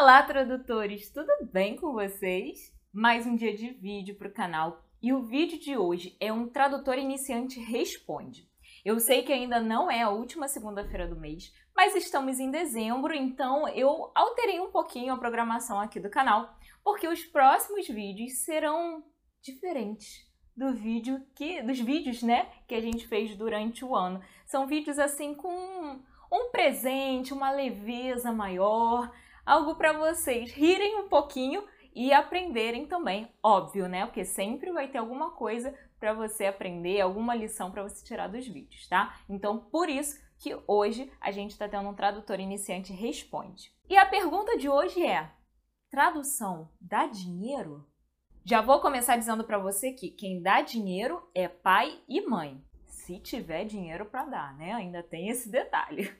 Olá, tradutores! Tudo bem com vocês? Mais um dia de vídeo para o canal e o vídeo de hoje é um tradutor iniciante responde. Eu sei que ainda não é a última segunda-feira do mês, mas estamos em dezembro, então eu alterei um pouquinho a programação aqui do canal, porque os próximos vídeos serão diferentes do vídeo que dos vídeos, né, que a gente fez durante o ano. São vídeos assim com um presente, uma leveza maior, algo para vocês rirem um pouquinho e aprenderem também, óbvio, né? Porque sempre vai ter alguma coisa para você aprender, alguma lição para você tirar dos vídeos, tá? Então, por isso que hoje a gente está tendo um tradutor iniciante responde. E a pergunta de hoje é: tradução dá dinheiro? Já vou começar dizendo para você que quem dá dinheiro é pai e mãe. Se tiver dinheiro para dar, né? Ainda tem esse detalhe.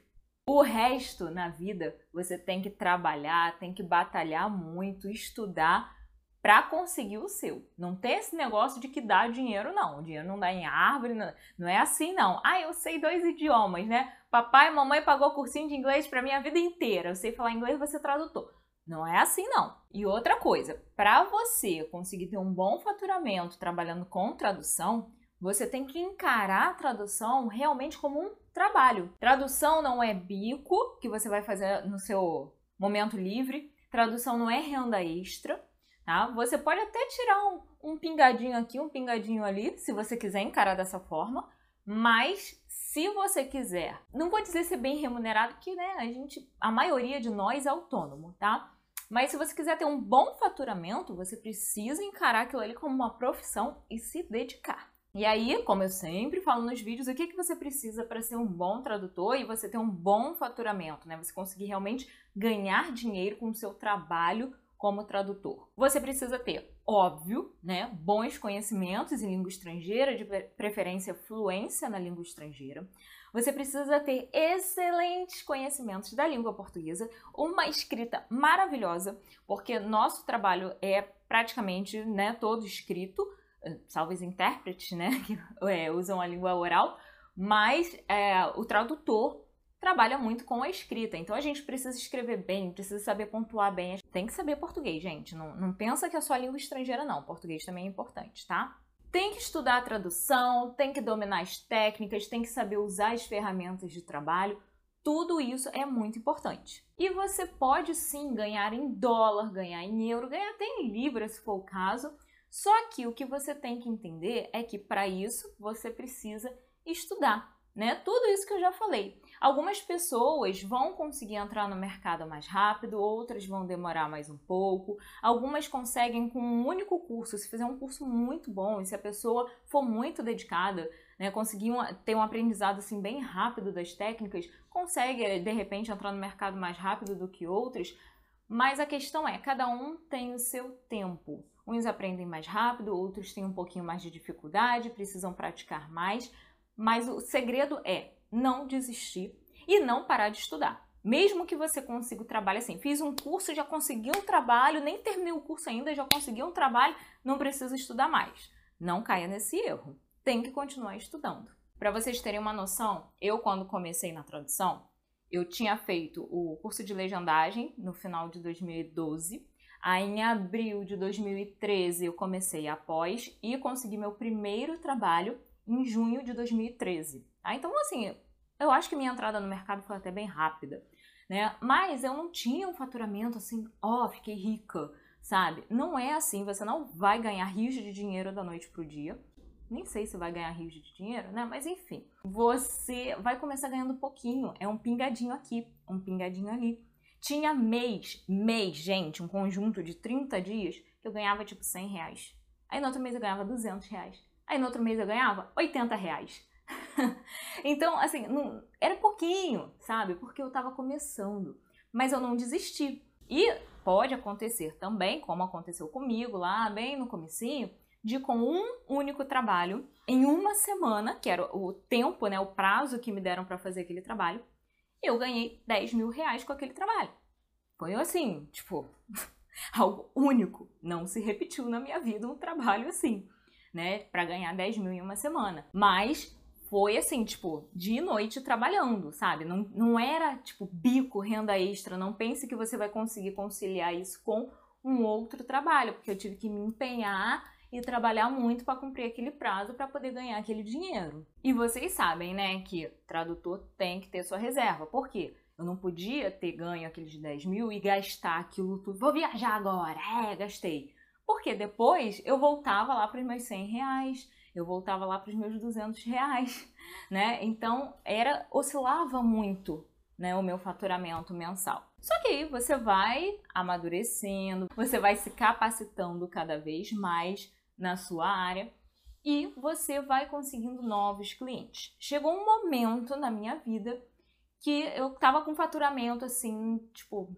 O resto na vida você tem que trabalhar, tem que batalhar muito, estudar para conseguir o seu. Não tem esse negócio de que dá dinheiro, não. O dinheiro não dá em árvore, não, não é assim, não. Ah, eu sei dois idiomas, né? Papai e mamãe pagou cursinho de inglês para minha vida inteira. Eu sei falar inglês, você tradutor. Não é assim, não. E outra coisa, para você conseguir ter um bom faturamento trabalhando com tradução, você tem que encarar a tradução realmente como um trabalho. Tradução não é bico que você vai fazer no seu momento livre. Tradução não é renda extra. Tá? Você pode até tirar um, um pingadinho aqui, um pingadinho ali, se você quiser encarar dessa forma. Mas se você quiser, não vou dizer ser bem remunerado, que né, a gente, a maioria de nós é autônomo, tá? Mas se você quiser ter um bom faturamento, você precisa encarar aquilo ali como uma profissão e se dedicar. E aí, como eu sempre falo nos vídeos, o que, que você precisa para ser um bom tradutor e você ter um bom faturamento, né? Você conseguir realmente ganhar dinheiro com o seu trabalho como tradutor. Você precisa ter, óbvio, né, bons conhecimentos em língua estrangeira, de preferência fluência na língua estrangeira. Você precisa ter excelentes conhecimentos da língua portuguesa, uma escrita maravilhosa, porque nosso trabalho é praticamente, né, todo escrito salvo os intérpretes, né, que é, usam a língua oral, mas é, o tradutor trabalha muito com a escrita. Então a gente precisa escrever bem, precisa saber pontuar bem. Tem que saber português, gente. Não, não pensa que é só língua estrangeira, não. Português também é importante, tá? Tem que estudar a tradução, tem que dominar as técnicas, tem que saber usar as ferramentas de trabalho. Tudo isso é muito importante. E você pode sim ganhar em dólar, ganhar em euro, ganhar até em libra, se for o caso só que o que você tem que entender é que para isso você precisa estudar, né? Tudo isso que eu já falei. Algumas pessoas vão conseguir entrar no mercado mais rápido, outras vão demorar mais um pouco. Algumas conseguem com um único curso, se fizer um curso muito bom e se a pessoa for muito dedicada, né, conseguir um, ter um aprendizado assim bem rápido das técnicas, consegue de repente entrar no mercado mais rápido do que outras. Mas a questão é, cada um tem o seu tempo. Uns aprendem mais rápido, outros têm um pouquinho mais de dificuldade, precisam praticar mais, mas o segredo é não desistir e não parar de estudar. Mesmo que você consiga o trabalho assim, fiz um curso, já consegui um trabalho, nem terminei o curso ainda, já consegui um trabalho, não preciso estudar mais. Não caia nesse erro. Tem que continuar estudando. Para vocês terem uma noção, eu quando comecei na tradução, eu tinha feito o curso de legendagem no final de 2012 Aí, em abril de 2013, eu comecei a pós e consegui meu primeiro trabalho em junho de 2013. Tá? Então, assim, eu acho que minha entrada no mercado foi até bem rápida, né? Mas eu não tinha um faturamento assim, ó, oh, fiquei rica, sabe? Não é assim, você não vai ganhar rios de dinheiro da noite pro dia. Nem sei se vai ganhar rios de dinheiro, né? Mas enfim, você vai começar ganhando pouquinho. É um pingadinho aqui, um pingadinho ali. Tinha mês, mês, gente, um conjunto de 30 dias que eu ganhava tipo 100 reais. Aí no outro mês eu ganhava 200 reais. Aí no outro mês eu ganhava 80 reais. então, assim, não, era pouquinho, sabe? Porque eu tava começando. Mas eu não desisti. E pode acontecer também, como aconteceu comigo lá bem no comecinho, de com um único trabalho, em uma semana, que era o tempo, né, o prazo que me deram para fazer aquele trabalho, eu ganhei 10 mil reais com aquele trabalho. Foi assim, tipo, algo único. Não se repetiu na minha vida um trabalho assim, né? Para ganhar 10 mil em uma semana. Mas foi assim, tipo, dia e noite trabalhando, sabe? Não, não era tipo bico, renda extra. Não pense que você vai conseguir conciliar isso com um outro trabalho, porque eu tive que me empenhar e trabalhar muito para cumprir aquele prazo para poder ganhar aquele dinheiro. E vocês sabem, né, que tradutor tem que ter sua reserva. Por quê? Eu não podia ter ganho aqueles 10 mil e gastar aquilo tudo. Vou viajar agora. É, gastei. Porque depois eu voltava lá para os meus 100 reais, eu voltava lá para os meus 200 reais, né? Então, era oscilava muito, né, o meu faturamento mensal. Só que aí você vai amadurecendo, você vai se capacitando cada vez mais na sua área e você vai conseguindo novos clientes. Chegou um momento na minha vida que eu tava com faturamento assim, tipo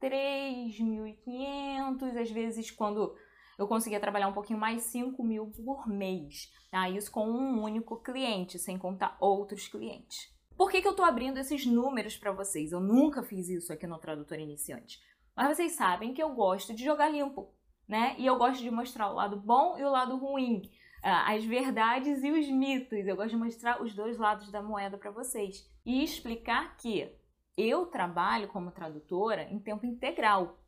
3.500, às vezes quando eu conseguia trabalhar um pouquinho mais 5 mil por mês, tá? Isso com um único cliente, sem contar outros clientes. Por que, que eu estou abrindo esses números para vocês? Eu nunca fiz isso aqui no Tradutor Iniciante. Mas vocês sabem que eu gosto de jogar limpo, né? E eu gosto de mostrar o lado bom e o lado ruim, as verdades e os mitos. Eu gosto de mostrar os dois lados da moeda para vocês e explicar que eu trabalho como tradutora em tempo integral.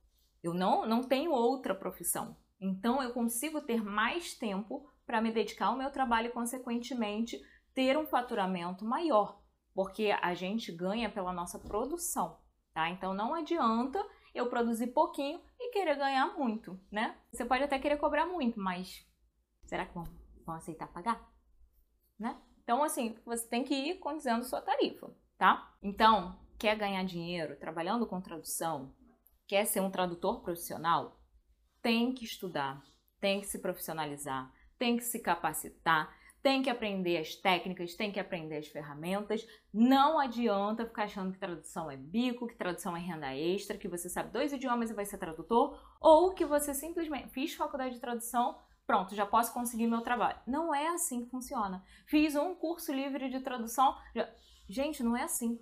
Eu não, não tenho outra profissão. Então eu consigo ter mais tempo para me dedicar ao meu trabalho e, consequentemente, ter um faturamento maior, porque a gente ganha pela nossa produção, tá? Então não adianta eu produzir pouquinho e querer ganhar muito, né? Você pode até querer cobrar muito, mas será que vão, vão aceitar pagar? Né? Então, assim, você tem que ir condizendo sua tarifa, tá? Então, quer ganhar dinheiro trabalhando com tradução? Quer ser um tradutor profissional? tem que estudar, tem que se profissionalizar, tem que se capacitar, tem que aprender as técnicas, tem que aprender as ferramentas. Não adianta ficar achando que tradução é bico, que tradução é renda extra, que você sabe dois idiomas e vai ser tradutor, ou que você simplesmente fiz faculdade de tradução, pronto, já posso conseguir meu trabalho. Não é assim que funciona. Fiz um curso livre de tradução, já... gente, não é assim.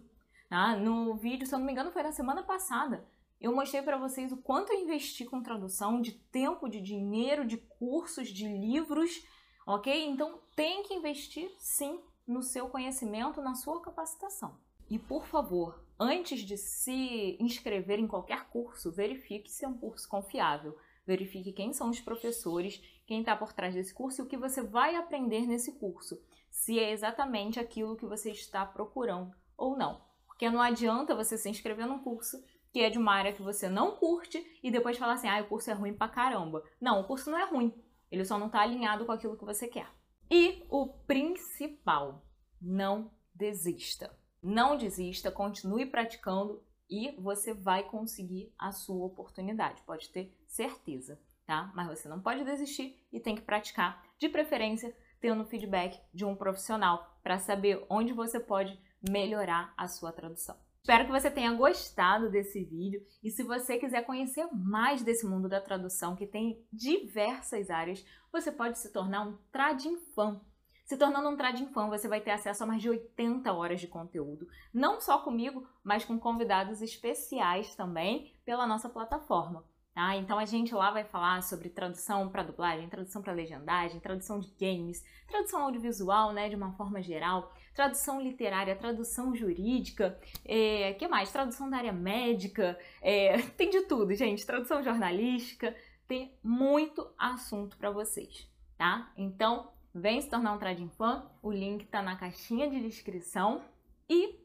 Tá? No vídeo, se eu não me engano, foi na semana passada eu mostrei para vocês o quanto eu investi com tradução de tempo, de dinheiro, de cursos, de livros, ok? Então tem que investir sim no seu conhecimento, na sua capacitação. E por favor, antes de se inscrever em qualquer curso, verifique se é um curso confiável. Verifique quem são os professores, quem está por trás desse curso e o que você vai aprender nesse curso. Se é exatamente aquilo que você está procurando ou não. Porque não adianta você se inscrever num curso que é de uma área que você não curte e depois falar assim, ah, o curso é ruim pra caramba. Não, o curso não é ruim. Ele só não está alinhado com aquilo que você quer. E o principal, não desista. Não desista, continue praticando e você vai conseguir a sua oportunidade. Pode ter certeza, tá? Mas você não pode desistir e tem que praticar, de preferência tendo feedback de um profissional para saber onde você pode melhorar a sua tradução. Espero que você tenha gostado desse vídeo e se você quiser conhecer mais desse mundo da tradução que tem diversas áreas, você pode se tornar um Trading Fan. Se tornando um Trading Fan, você vai ter acesso a mais de 80 horas de conteúdo, não só comigo, mas com convidados especiais também pela nossa plataforma. Tá? Então a gente lá vai falar sobre tradução para dublagem, tradução para legendagem, tradução de games, tradução audiovisual, né, de uma forma geral, tradução literária, tradução jurídica, é, que mais? Tradução da área médica, é, tem de tudo, gente. Tradução jornalística, tem muito assunto para vocês, tá? Então, vem se tornar um Trading Fan, o link tá na caixinha de descrição e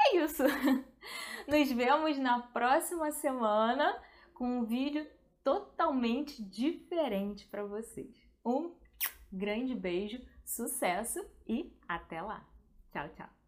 é isso. Nos vemos na próxima semana com um vídeo totalmente diferente para vocês. Um grande beijo, sucesso e até lá! Tchau, tchau.